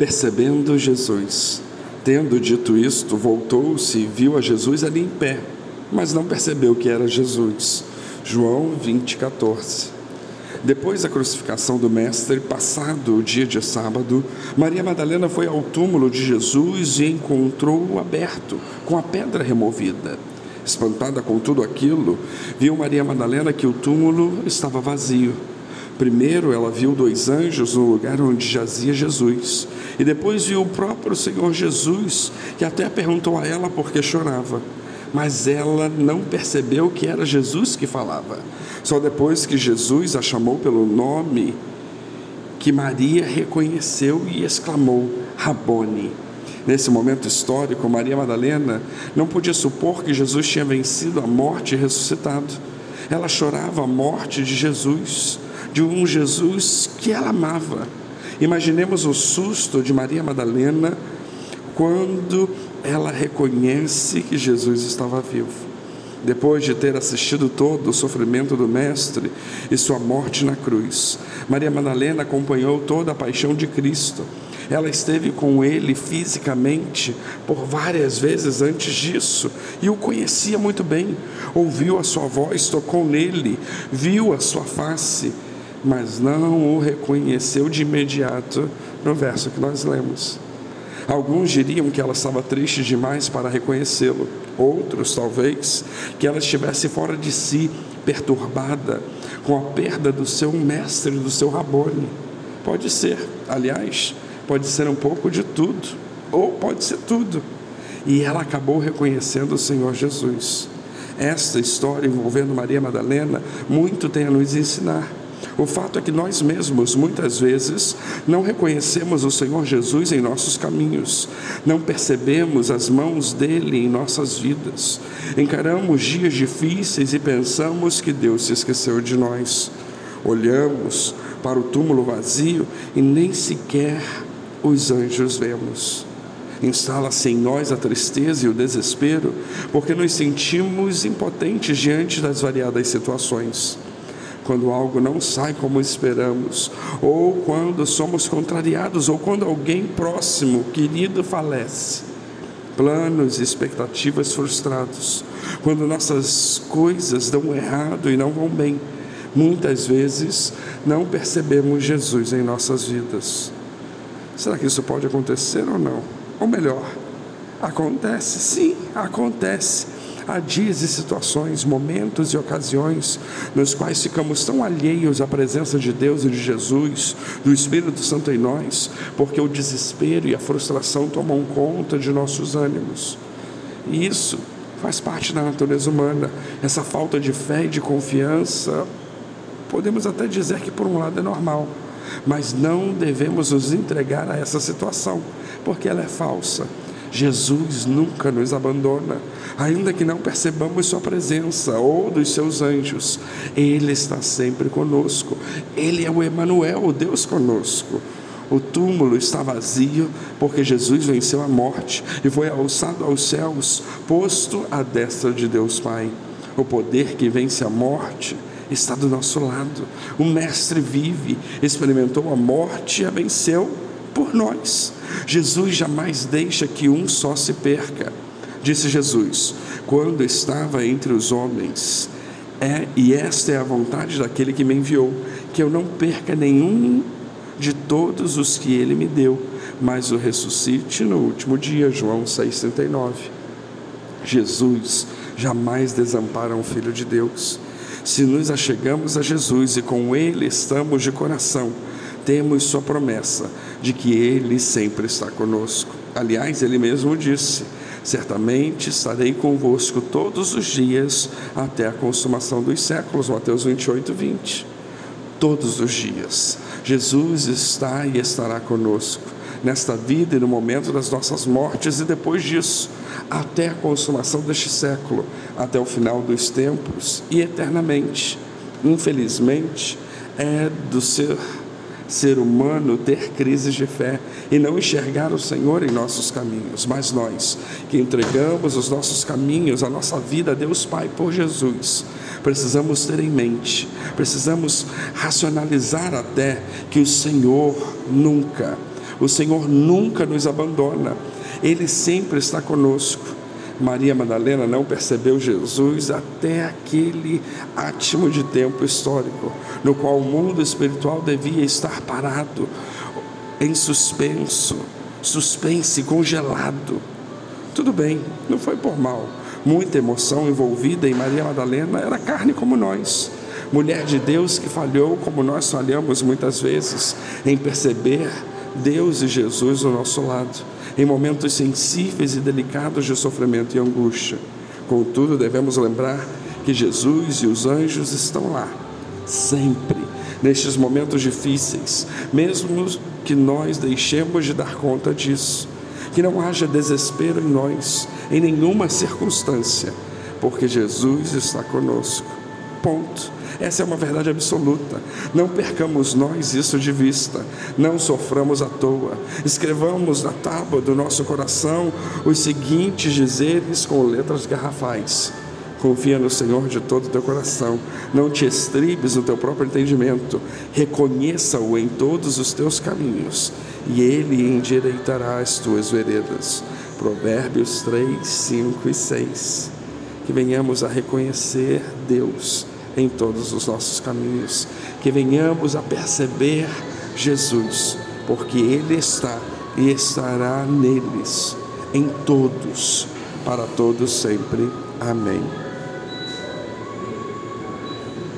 Percebendo Jesus, tendo dito isto, voltou-se e viu a Jesus ali em pé, mas não percebeu que era Jesus. João 20, 14. Depois da crucificação do Mestre, passado o dia de sábado, Maria Madalena foi ao túmulo de Jesus e encontrou-o aberto, com a pedra removida. Espantada com tudo aquilo, viu Maria Madalena que o túmulo estava vazio. Primeiro ela viu dois anjos no lugar onde jazia Jesus, e depois viu o próprio Senhor Jesus, que até perguntou a ela por que chorava mas ela não percebeu que era Jesus que falava. Só depois que Jesus a chamou pelo nome, que Maria reconheceu e exclamou: Rabone. Nesse momento histórico, Maria Madalena não podia supor que Jesus tinha vencido a morte e ressuscitado. Ela chorava a morte de Jesus, de um Jesus que ela amava. Imaginemos o susto de Maria Madalena quando ela reconhece que Jesus estava vivo. Depois de ter assistido todo o sofrimento do Mestre e sua morte na cruz, Maria Madalena acompanhou toda a paixão de Cristo. Ela esteve com ele fisicamente por várias vezes antes disso e o conhecia muito bem. Ouviu a sua voz, tocou nele, viu a sua face, mas não o reconheceu de imediato no verso que nós lemos. Alguns diriam que ela estava triste demais para reconhecê-lo, outros, talvez, que ela estivesse fora de si, perturbada com a perda do seu mestre, do seu Rabone. Pode ser, aliás, pode ser um pouco de tudo, ou pode ser tudo. E ela acabou reconhecendo o Senhor Jesus. Esta história envolvendo Maria Madalena muito tem a nos ensinar. O fato é que nós mesmos, muitas vezes, não reconhecemos o Senhor Jesus em nossos caminhos, não percebemos as mãos dele em nossas vidas, encaramos dias difíceis e pensamos que Deus se esqueceu de nós. Olhamos para o túmulo vazio e nem sequer os anjos vemos. Instala-se em nós a tristeza e o desespero, porque nos sentimos impotentes diante das variadas situações quando algo não sai como esperamos, ou quando somos contrariados, ou quando alguém próximo, querido, falece. Planos e expectativas frustrados, quando nossas coisas dão errado e não vão bem, muitas vezes não percebemos Jesus em nossas vidas. Será que isso pode acontecer ou não? Ou melhor, acontece, sim, acontece Há dias e situações, momentos e ocasiões nos quais ficamos tão alheios à presença de Deus e de Jesus, do Espírito Santo em nós, porque o desespero e a frustração tomam conta de nossos ânimos. E isso faz parte da natureza humana. Essa falta de fé e de confiança, podemos até dizer que por um lado é normal, mas não devemos nos entregar a essa situação, porque ela é falsa Jesus nunca nos abandona, ainda que não percebamos Sua presença ou dos seus anjos, Ele está sempre conosco. Ele é o Emanuel, o Deus conosco. O túmulo está vazio porque Jesus venceu a morte e foi alçado aos céus, posto à destra de Deus Pai. O poder que vence a morte está do nosso lado. O Mestre vive, experimentou a morte e a venceu por nós. Jesus jamais deixa que um só se perca. Disse Jesus: quando estava entre os homens, é, e esta é a vontade daquele que me enviou, que eu não perca nenhum de todos os que ele me deu, mas o ressuscite no último dia. João 6,39. Jesus jamais desampara um filho de Deus. Se nos achegamos a Jesus e com Ele estamos de coração, temos Sua promessa de que Ele sempre está conosco. Aliás, Ele mesmo disse: Certamente estarei convosco todos os dias até a consumação dos séculos. Mateus 28, 20. Todos os dias. Jesus está e estará conosco nesta vida e no momento das nossas mortes e depois disso, até a consumação deste século, até o final dos tempos e eternamente. Infelizmente, é do ser ser humano ter crises de fé e não enxergar o Senhor em nossos caminhos, mas nós que entregamos os nossos caminhos, a nossa vida a Deus Pai por Jesus, precisamos ter em mente, precisamos racionalizar até que o Senhor nunca O Senhor nunca nos abandona, Ele sempre está conosco. Maria Madalena não percebeu Jesus até aquele átimo de tempo histórico, no qual o mundo espiritual devia estar parado, em suspenso, suspense, congelado. Tudo bem, não foi por mal. Muita emoção envolvida em Maria Madalena era carne como nós. Mulher de Deus que falhou como nós falhamos muitas vezes em perceber Deus e Jesus ao nosso lado, em momentos sensíveis e delicados de sofrimento e angústia. Contudo, devemos lembrar que Jesus e os anjos estão lá, sempre, nestes momentos difíceis, mesmo que nós deixemos de dar conta disso que não haja desespero em nós, em nenhuma circunstância, porque Jesus está conosco. Ponto. Essa é uma verdade absoluta. Não percamos nós isso de vista. Não soframos à toa. Escrevamos na tábua do nosso coração os seguintes dizeres com letras garrafais. Confia no Senhor de todo o teu coração. Não te estribes no teu próprio entendimento. Reconheça-o em todos os teus caminhos e ele endireitará as tuas veredas. Provérbios 3, 5 e 6. Que venhamos a reconhecer Deus em todos os nossos caminhos, que venhamos a perceber Jesus, porque Ele está e estará neles, em todos, para todos sempre. Amém.